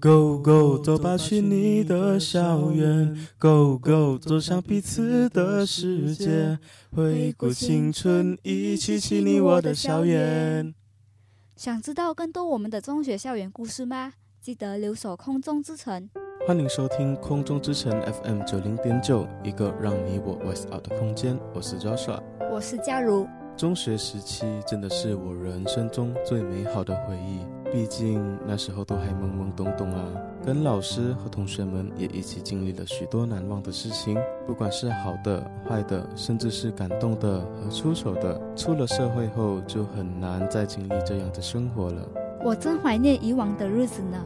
Go Go，走吧，去你的校园。Go Go，走向彼此的世界。回顾青春，一起去你我的校园。想知道更多我们的中学校园故事吗？记得留守空中之城。欢迎收听空中之城 FM 九零点九，一个让你我 voice out 的空间。我是 Joshua，我是佳如。中学时期真的是我人生中最美好的回忆，毕竟那时候都还懵懵懂懂啊，跟老师和同学们也一起经历了许多难忘的事情，不管是好的、坏的，甚至是感动的和出丑的。出了社会后，就很难再经历这样的生活了。我真怀念以往的日子呢。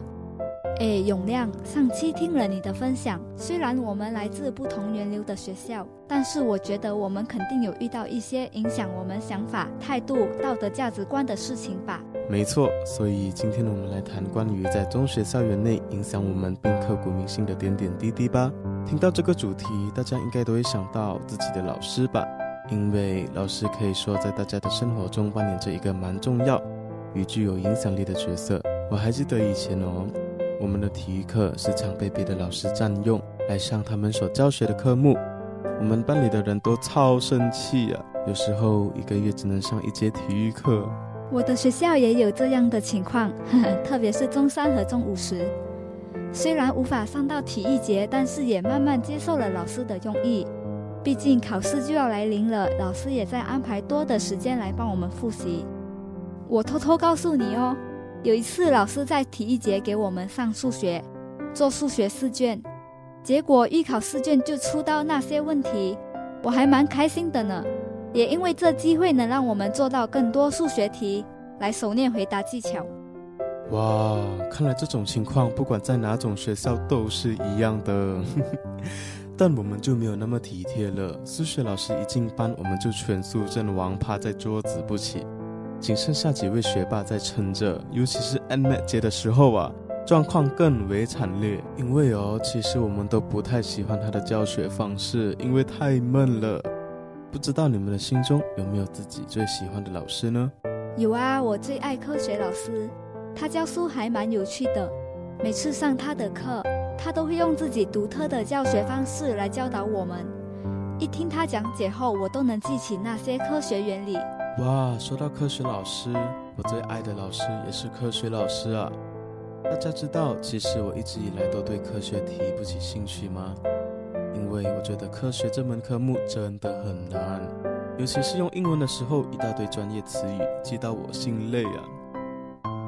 哎，永亮，上期听了你的分享，虽然我们来自不同源流的学校，但是我觉得我们肯定有遇到一些影响我们想法、态度、道德价值观的事情吧？没错，所以今天我们来谈关于在中学校园内影响我们并刻骨铭心的点点滴滴吧。听到这个主题，大家应该都会想到自己的老师吧？因为老师可以说在大家的生活中扮演着一个蛮重要与具有影响力的角色。我还记得以前哦。我们的体育课时常被别的老师占用来上他们所教学的科目，我们班里的人都超生气啊！有时候一个月只能上一节体育课。我的学校也有这样的情况，特别是中三和中五时，虽然无法上到体育节，但是也慢慢接受了老师的用意。毕竟考试就要来临了，老师也在安排多的时间来帮我们复习。我偷偷告诉你哦。有一次，老师在体育节给我们上数学，做数学试卷，结果预考试卷就出到那些问题，我还蛮开心的呢。也因为这机会能让我们做到更多数学题，来熟练回答技巧。哇，看来这种情况不管在哪种学校都是一样的，但我们就没有那么体贴了。数学老师一进班，我们就全速阵亡，趴在桌子不起。仅剩下几位学霸在撑着，尤其是 N M 节的时候啊，状况更为惨烈。因为哦，其实我们都不太喜欢他的教学方式，因为太闷了。不知道你们的心中有没有自己最喜欢的老师呢？有啊，我最爱科学老师，他教书还蛮有趣的。每次上他的课，他都会用自己独特的教学方式来教导我们。一听他讲解后，我都能记起那些科学原理。哇，说到科学老师，我最爱的老师也是科学老师啊！大家知道，其实我一直以来都对科学提不起兴趣吗？因为我觉得科学这门科目真的很难，尤其是用英文的时候，一大堆专业词语，记到我心累啊！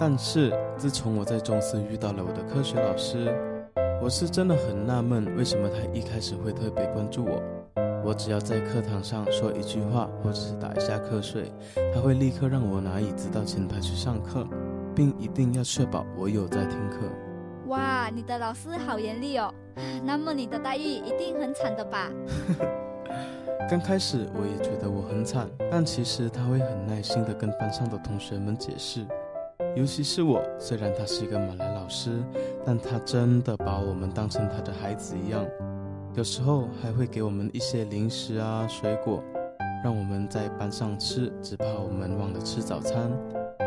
但是自从我在中四遇到了我的科学老师，我是真的很纳闷，为什么他一开始会特别关注我。我只要在课堂上说一句话，或者是打一下瞌睡，他会立刻让我拿椅子到前台去上课，并一定要确保我有在听课。哇，你的老师好严厉哦！那么你的待遇一定很惨的吧？刚开始我也觉得我很惨，但其实他会很耐心地跟班上的同学们解释，尤其是我，虽然他是一个马来老师，但他真的把我们当成他的孩子一样。有时候还会给我们一些零食啊、水果，让我们在班上吃，只怕我们忘了吃早餐。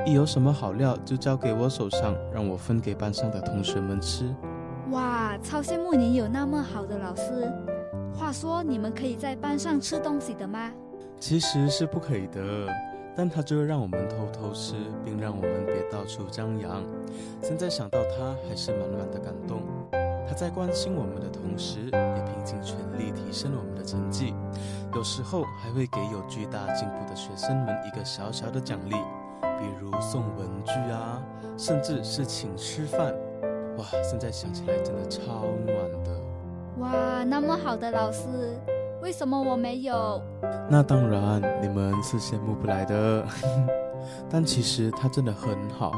一有什么好料，就交给我手上，让我分给班上的同学们吃。哇，超羡慕你有那么好的老师。话说，你们可以在班上吃东西的吗？其实是不可以的，但他就会让我们偷偷吃，并让我们别到处张扬。现在想到他，还是满满的感动。他在关心我们的同时，也拼尽全力提升我们的成绩，有时候还会给有巨大进步的学生们一个小小的奖励，比如送文具啊，甚至是请吃饭。哇，现在想起来真的超暖的。哇，那么好的老师，为什么我没有？那当然，你们是羡慕不来的。但其实他真的很好。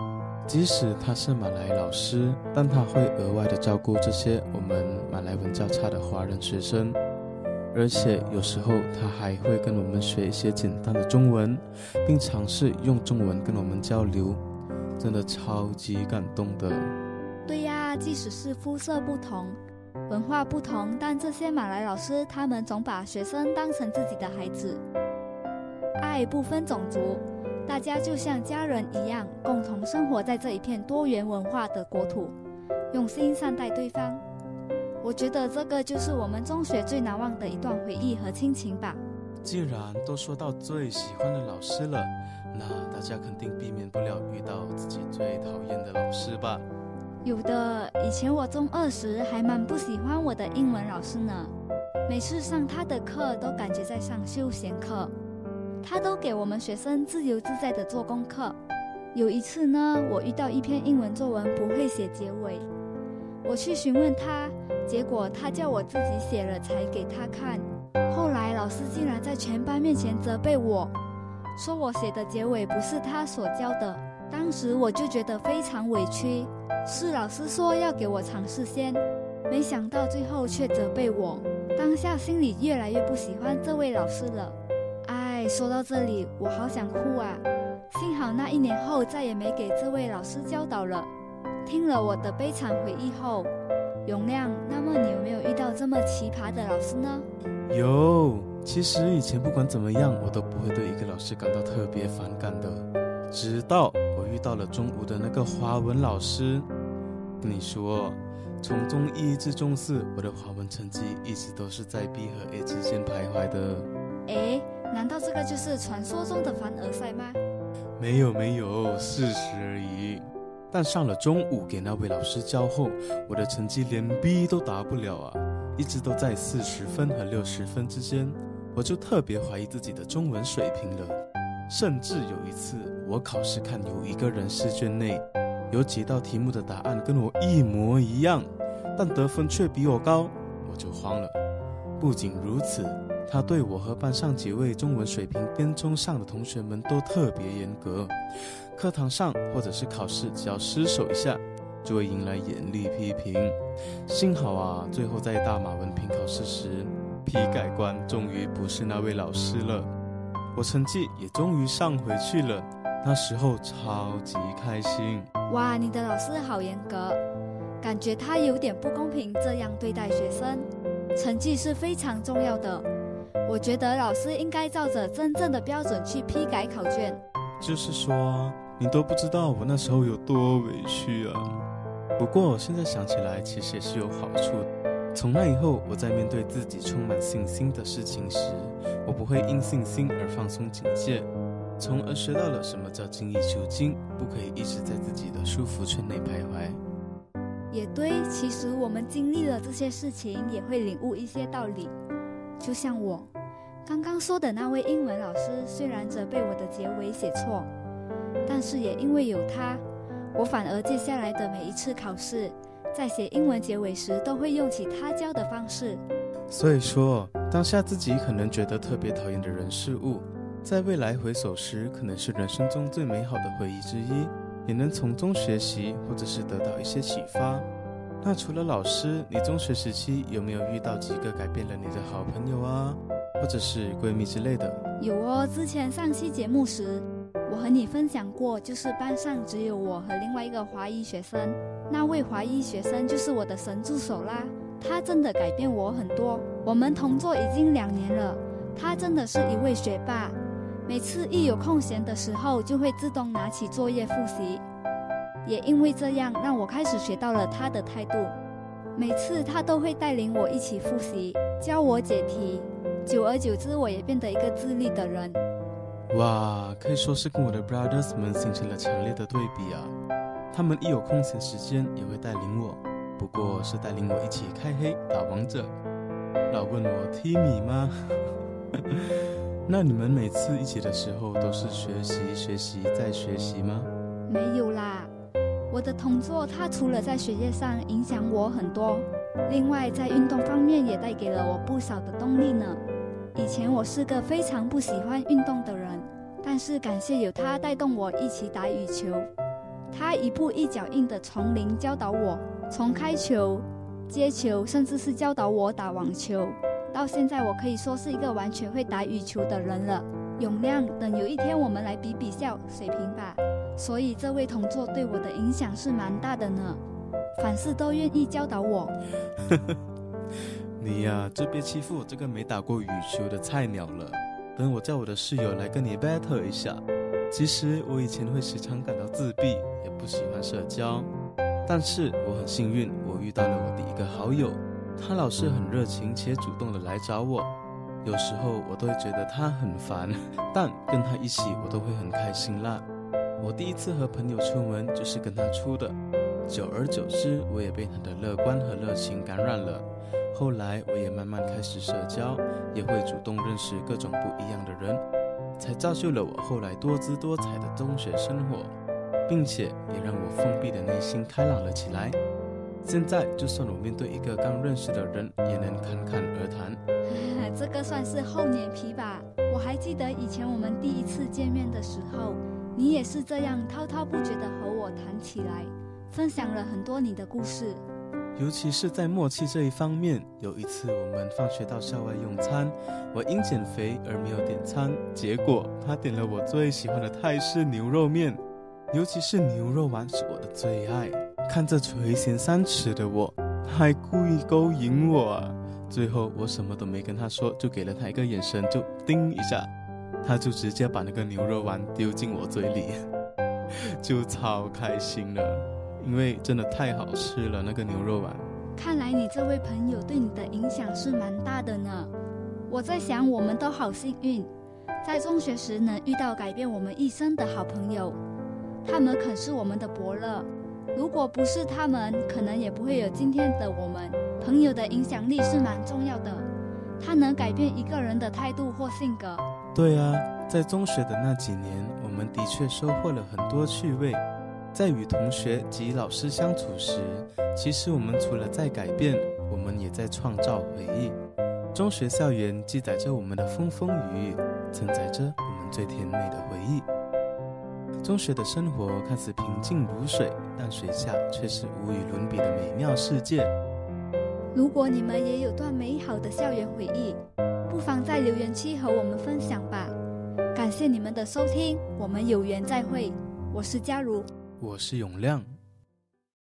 即使他是马来老师，但他会额外的照顾这些我们马来文较差的华人学生，而且有时候他还会跟我们学一些简单的中文，并尝试用中文跟我们交流，真的超级感动的。对呀，即使是肤色不同、文化不同，但这些马来老师他们总把学生当成自己的孩子，爱不分种族。大家就像家人一样，共同生活在这一片多元文化的国土。用心善待对方。我觉得这个就是我们中学最难忘的一段回忆和亲情吧。既然都说到最喜欢的老师了，那大家肯定避免不了遇到自己最讨厌的老师吧？有的，以前我中二时还蛮不喜欢我的英文老师呢，每次上他的课都感觉在上休闲课，他都给我们学生自由自在的做功课。有一次呢，我遇到一篇英文作文不会写结尾，我去询问他。结果他叫我自己写了才给他看，后来老师竟然在全班面前责备我，说我写的结尾不是他所教的。当时我就觉得非常委屈，是老师说要给我尝试先，没想到最后却责备我，当下心里越来越不喜欢这位老师了。哎，说到这里我好想哭啊！幸好那一年后再也没给这位老师教导了。听了我的悲惨回忆后。永亮，那么你有没有遇到这么奇葩的老师呢？有，其实以前不管怎么样，我都不会对一个老师感到特别反感的。直到我遇到了中午的那个华文老师，跟你说，从中一至中四，我的华文成绩一直都是在 B 和 A 之间徘徊的。哎，难道这个就是传说中的凡尔赛吗？没有没有，事实而已。但上了中午给那位老师教后，我的成绩连 B 都达不了啊，一直都在四十分和六十分之间，我就特别怀疑自己的中文水平了。甚至有一次，我考试看有一个人试卷内有几道题目的答案跟我一模一样，但得分却比我高，我就慌了。不仅如此，他对我和班上几位中文水平跟中上的同学们都特别严格。课堂上或者是考试，只要失手一下，就会迎来严厉批评。幸好啊，最后在大马文凭考试时，批改官终于不是那位老师了，我成绩也终于上回去了。那时候超级开心。哇，你的老师好严格，感觉他有点不公平这样对待学生。成绩是非常重要的，我觉得老师应该照着真正的标准去批改考卷。就是说。你都不知道我那时候有多委屈啊！不过现在想起来，其实也是有好处的。从那以后，我在面对自己充满信心的事情时，我不会因信心而放松警戒，从而学到了什么叫精益求精，不可以一直在自己的舒服圈内徘徊。也对，其实我们经历了这些事情，也会领悟一些道理。就像我刚刚说的那位英文老师，虽然责备我的结尾写错。但是也因为有他，我反而接下来的每一次考试，在写英文结尾时，都会用起他教的方式。所以说，当下自己可能觉得特别讨厌的人事物，在未来回首时，可能是人生中最美好的回忆之一，也能从中学习，或者是得到一些启发。那除了老师，你中学时期有没有遇到几个改变了你的好朋友啊，或者是闺蜜之类的？有哦，之前上期节目时。我和你分享过，就是班上只有我和另外一个华裔学生，那位华裔学生就是我的神助手啦。他真的改变我很多。我们同桌已经两年了，他真的是一位学霸。每次一有空闲的时候，就会自动拿起作业复习。也因为这样，让我开始学到了他的态度。每次他都会带领我一起复习，教我解题。久而久之，我也变得一个自律的人。哇，可以说是跟我的 brothers 们形成了强烈的对比啊！他们一有空闲时间也会带领我，不过是带领我一起开黑打王者。老问我 Timmy 吗？那你们每次一起的时候都是学习、学习再学习吗？没有啦，我的同桌他除了在学业上影响我很多，另外在运动方面也带给了我不少的动力呢。以前我是个非常不喜欢运动的人，但是感谢有他带动我一起打羽球。他一步一脚印的从零教导我，从开球、接球，甚至是教导我打网球。到现在，我可以说是一个完全会打羽球的人了。永亮，等有一天我们来比比较水平吧。所以这位同桌对我的影响是蛮大的呢，凡事都愿意教导我。你呀，就别欺负我这个没打过羽球的菜鸟了。等我叫我的室友来跟你 battle 一下。其实我以前会时常感到自闭，也不喜欢社交。但是我很幸运，我遇到了我的一个好友，他老是很热情且主动的来找我。有时候我都会觉得他很烦，但跟他一起我都会很开心啦。我第一次和朋友出门就是跟他出的，久而久之，我也被他的乐观和热情感染了。后来我也慢慢开始社交，也会主动认识各种不一样的人，才造就了我后来多姿多彩的中学生活。并且也让我封闭的内心开朗了起来。现在，就算我面对一个刚认识的人，也能侃侃而谈。这个算是厚脸皮吧？我还记得以前我们第一次见面的时候，你也是这样滔滔不绝地和我谈起来，分享了很多你的故事。尤其是在默契这一方面，有一次我们放学到校外用餐，我因减肥而没有点餐，结果他点了我最喜欢的泰式牛肉面。尤其是牛肉丸是我的最爱。看着垂涎三尺的我，他还故意勾引我。啊！最后我什么都没跟他说，就给了他一个眼神，就叮一下，他就直接把那个牛肉丸丢进我嘴里，就超开心了，因为真的太好吃了那个牛肉丸。看来你这位朋友对你的影响是蛮大的呢。我在想，我们都好幸运，在中学时能遇到改变我们一生的好朋友。他们可是我们的伯乐，如果不是他们，可能也不会有今天的我们。朋友的影响力是蛮重要的，他能改变一个人的态度或性格。对啊，在中学的那几年，我们的确收获了很多趣味。在与同学及老师相处时，其实我们除了在改变，我们也在创造回忆。中学校园记载着我们的风风雨雨，承载着我们最甜美的回忆。中学的生活看似平静如水，但水下却是无与伦比的美妙世界。如果你们也有段美好的校园回忆，不妨在留言区和我们分享吧。感谢你们的收听，我们有缘再会。我是佳如，我是永亮。